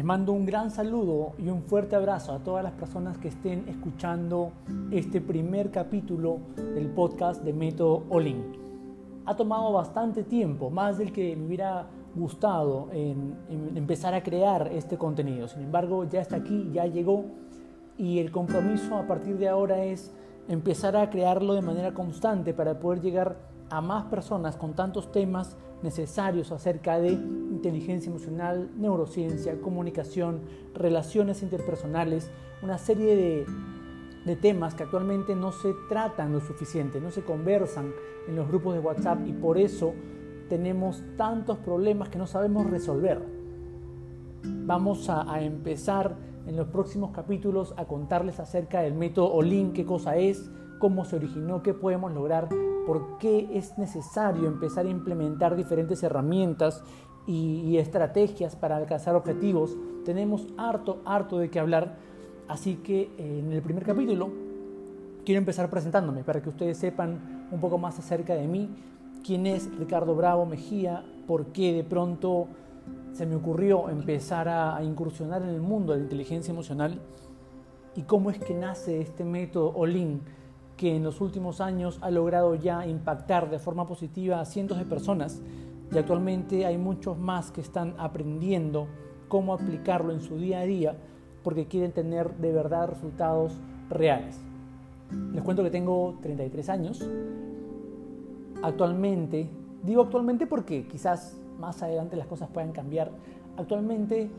Les mando un gran saludo y un fuerte abrazo a todas las personas que estén escuchando este primer capítulo del podcast de Método Olin. Ha tomado bastante tiempo, más del que me hubiera gustado en, en empezar a crear este contenido. Sin embargo, ya está aquí, ya llegó y el compromiso a partir de ahora es empezar a crearlo de manera constante para poder llegar a más personas con tantos temas necesarios acerca de inteligencia emocional, neurociencia, comunicación, relaciones interpersonales, una serie de, de, temas que actualmente no se tratan lo suficiente, no se conversan en los grupos de WhatsApp y por eso tenemos tantos problemas que no sabemos resolver. Vamos a, a empezar en los próximos capítulos a contarles acerca del método OLIN, qué cosa es, cómo se originó, qué podemos lograr, por qué es necesario empezar a implementar diferentes herramientas y, y estrategias para alcanzar objetivos. Tenemos harto, harto de qué hablar, así que eh, en el primer capítulo quiero empezar presentándome para que ustedes sepan un poco más acerca de mí, quién es Ricardo Bravo Mejía, por qué de pronto se me ocurrió empezar a, incursionar en el mundo de la inteligencia emocional y cómo es que nace este método OLIN que en los últimos años ha logrado ya impactar de forma positiva a cientos de personas y actualmente hay muchos más que están aprendiendo cómo aplicarlo en su día a día porque quieren tener de verdad resultados reales. Les cuento que tengo 33 años. Actualmente, digo actualmente porque quizás más adelante las cosas puedan cambiar. Actualmente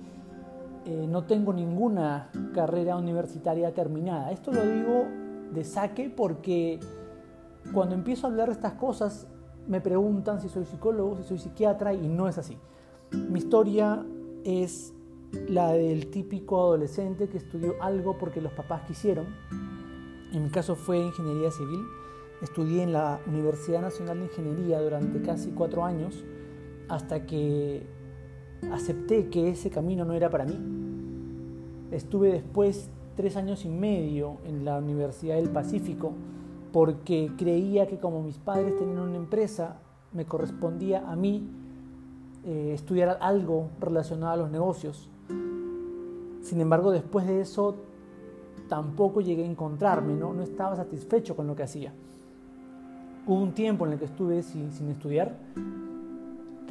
eh, no tengo ninguna carrera universitaria terminada. Esto lo digo de saque porque cuando empiezo a hablar de estas cosas me preguntan si soy psicólogo, si soy psiquiatra y no es así. Mi historia es la del típico adolescente que estudió algo porque los papás quisieron. En mi caso fue ingeniería civil. Estudié en la Universidad Nacional de Ingeniería durante casi cuatro años hasta que acepté que ese camino no era para mí. Estuve después tres años y medio en la Universidad del Pacífico porque creía que como mis padres tenían una empresa, me correspondía a mí eh, estudiar algo relacionado a los negocios. Sin embargo, después de eso tampoco llegué a encontrarme, no, no estaba satisfecho con lo que hacía. Hubo un tiempo en el que estuve sin, sin estudiar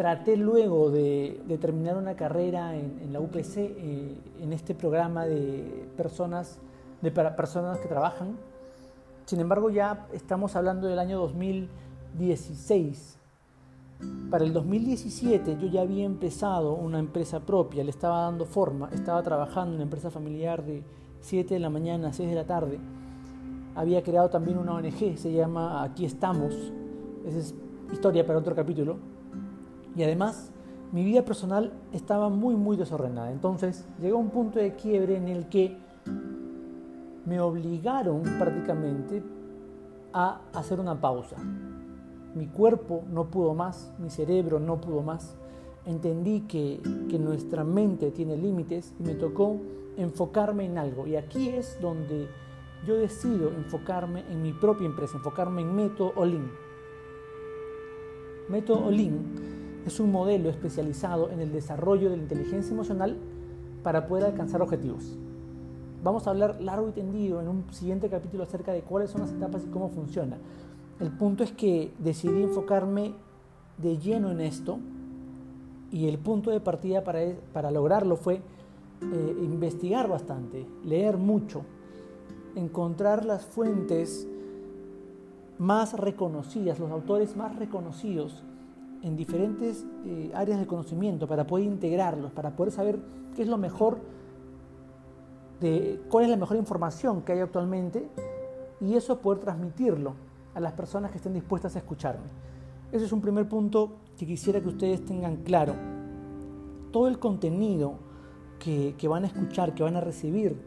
traté luego de, terminar una carrera en, la UPC, eh, en este programa de personas, de para personas que trabajan. Sin embargo, ya estamos hablando del año 2016. Para el 2017 yo ya había empezado una empresa propia, le estaba dando forma, estaba trabajando en una empresa familiar de 7 de la mañana a 6 de la tarde. Había creado también una ONG, se llama Aquí estamos. Esa es historia para otro capítulo y además, mi vida personal estaba muy, muy desordenada. Entonces, llegó un punto de quiebre en el que me obligaron prácticamente a hacer una pausa. Mi cuerpo no pudo más, mi cerebro no pudo más. Entendí que, que nuestra mente tiene límites y me tocó enfocarme en algo. Y aquí es donde yo decido enfocarme en mi propia empresa, enfocarme en Método Olin. Método Olin es un modelo especializado en el desarrollo de la inteligencia emocional para poder alcanzar objetivos. Vamos a hablar largo y tendido en un siguiente capítulo acerca de cuáles son las etapas y cómo funciona. El punto es que decidí enfocarme de lleno en esto y el punto de partida para, para lograrlo fue eh, investigar bastante, leer mucho, encontrar las fuentes más reconocidas, los autores más reconocidos en diferentes eh, áreas de conocimiento para poder integrarlos, para poder saber qué es lo mejor, de, cuál es la mejor información que hay actualmente y eso poder transmitirlo a las personas que estén dispuestas a escucharme. Ese es un primer punto que quisiera que ustedes tengan claro. Todo el contenido que, que van a escuchar, que van a recibir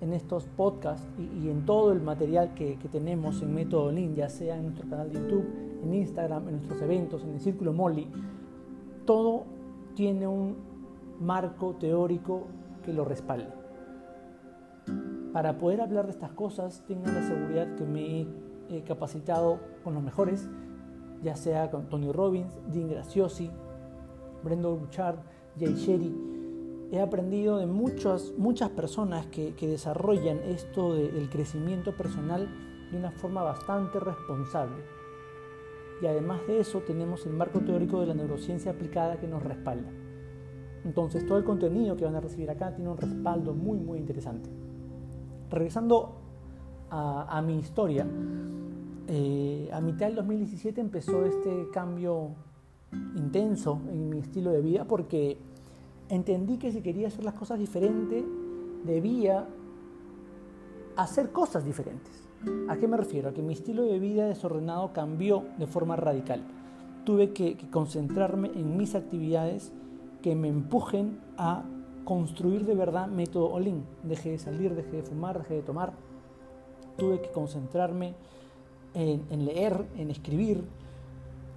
en estos podcasts y, en todo el material que, que tenemos en Método Lean, ya sea en nuestro canal de YouTube, en Instagram, en nuestros eventos, en el Círculo Molly, todo tiene un marco teórico que lo respalde. Para poder hablar de estas cosas, tengan la seguridad que me he capacitado con los mejores, ya sea con Tony Robbins, Dean Graciosi, Brendan Bouchard, Jay Sherry, he aprendido de muchas, muchas personas que, desarrollan esto del crecimiento personal de una forma bastante responsable. Y además de eso tenemos el marco teórico de la neurociencia aplicada que nos respalda. Entonces todo el contenido que van a recibir acá tiene un respaldo muy muy interesante. Regresando a, mi historia, eh, a mitad del 2017 empezó este cambio intenso en mi estilo de vida porque entendí que si quería hacer las cosas diferentes, debía hacer cosas diferentes. ¿A qué me refiero? A que mi estilo de vida desordenado cambió de forma radical. Tuve que, concentrarme en mis actividades que me empujen a construir de verdad método Olin. Dejé de salir, dejé de fumar, dejé de tomar. Tuve que concentrarme en leer, en escribir,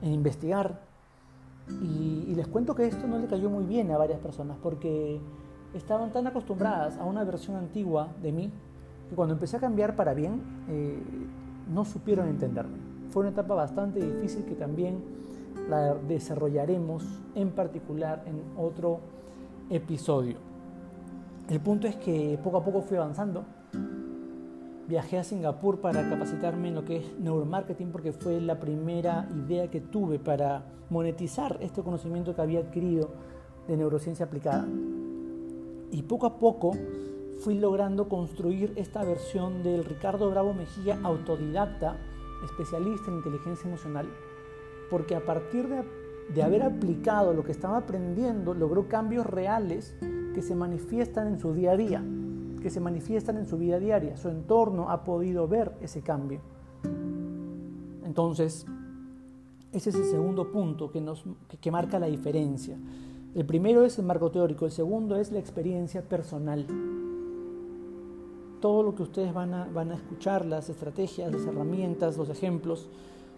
en investigar, y, les cuento que esto no le cayó muy bien a varias personas porque estaban tan acostumbradas a una versión antigua de mí que cuando empecé a cambiar para bien eh, no supieron entenderme. Fue una etapa bastante difícil que también la desarrollaremos en particular en otro episodio. El punto es que poco a poco fui avanzando Viajé a Singapur para capacitarme en lo que es neuromarketing porque fue la primera idea que tuve para monetizar este conocimiento que había adquirido de neurociencia aplicada. Y poco a poco fui logrando construir esta versión del Ricardo Bravo Mejía autodidacta, especialista en inteligencia emocional, porque a partir de, de haber aplicado lo que estaba aprendiendo, logró cambios reales que se manifiestan en su día a día que se manifiestan en su vida diaria. Su entorno ha podido ver ese cambio. Entonces, ese es el segundo punto que, nos, que, marca la diferencia. El primero es el marco teórico, el segundo es la experiencia personal. Todo lo que ustedes van a, van a escuchar, las estrategias, las herramientas, los ejemplos,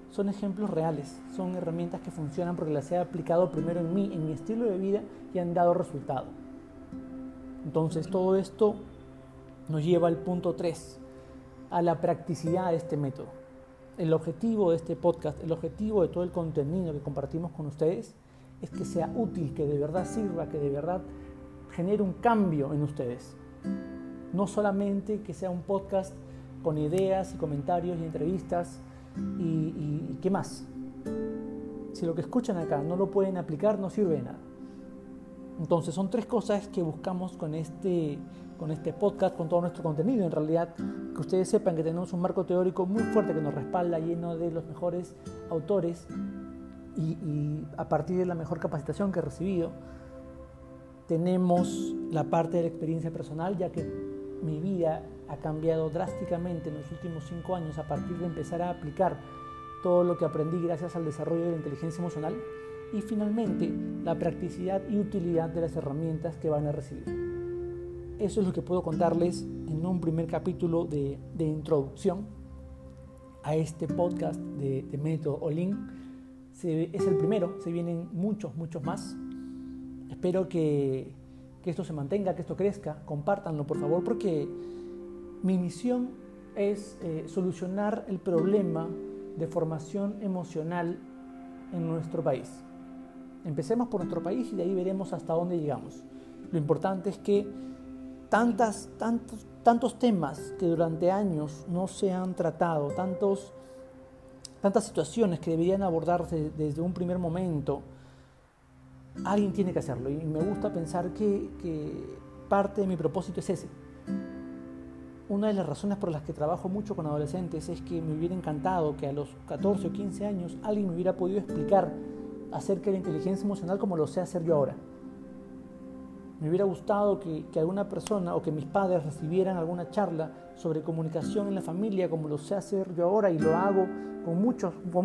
son ejemplos reales, son herramientas que funcionan porque las he aplicado primero en mí, en mi estilo de vida y han dado resultado. Entonces todo esto nos lleva al punto 3, a la practicidad de este método. El objetivo de este podcast, el objetivo de todo el contenido que compartimos con ustedes es que sea útil, que de verdad sirva, que de verdad genere un cambio en ustedes. No solamente que sea un podcast con ideas y comentarios y entrevistas y, qué más. Si lo que escuchan acá no lo pueden aplicar, no sirve de nada. Entonces son tres cosas que buscamos con este, con este podcast, con todo nuestro contenido. En realidad, que ustedes sepan que tenemos un marco teórico muy fuerte que nos respalda, lleno de los mejores autores y, a partir de la mejor capacitación que he recibido, tenemos la parte de la experiencia personal, ya que mi vida ha cambiado drásticamente en los últimos cinco años a partir de empezar a aplicar todo lo que aprendí gracias al desarrollo de la inteligencia emocional y finalmente la practicidad y utilidad de las herramientas que van a recibir. Eso es lo que puedo contarles en un primer capítulo de, introducción a este podcast de, de Método Olin. es el primero, se vienen muchos, muchos más. Espero que, esto se mantenga, que esto crezca. Compártanlo, por favor, porque mi misión es eh, solucionar el problema de formación emocional en nuestro país. Empecemos por nuestro país y de ahí veremos hasta dónde llegamos. Lo importante es que tantas, tantos, tantos temas que durante años no se han tratado, tantos, tantas situaciones que deberían abordarse desde un primer momento, alguien tiene que hacerlo. Y me gusta pensar que, que parte de mi propósito es ese. Una de las razones por las que trabajo mucho con adolescentes es que me hubiera encantado que a los 14 o 15 años alguien me hubiera podido explicar acerca de la inteligencia emocional como lo sé hacer yo ahora. Me hubiera gustado que, alguna persona o que mis padres recibieran alguna charla sobre comunicación en la familia como lo sé hacer yo ahora y lo hago con,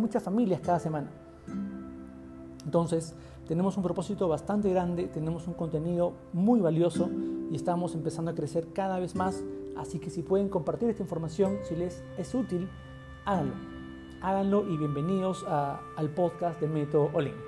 muchas familias cada semana. Entonces, tenemos un propósito bastante grande, tenemos un contenido muy valioso y estamos empezando a crecer cada vez más. Así que si pueden compartir esta información, si les es útil, háganlo háganlo y bienvenidos al podcast de Método Olin.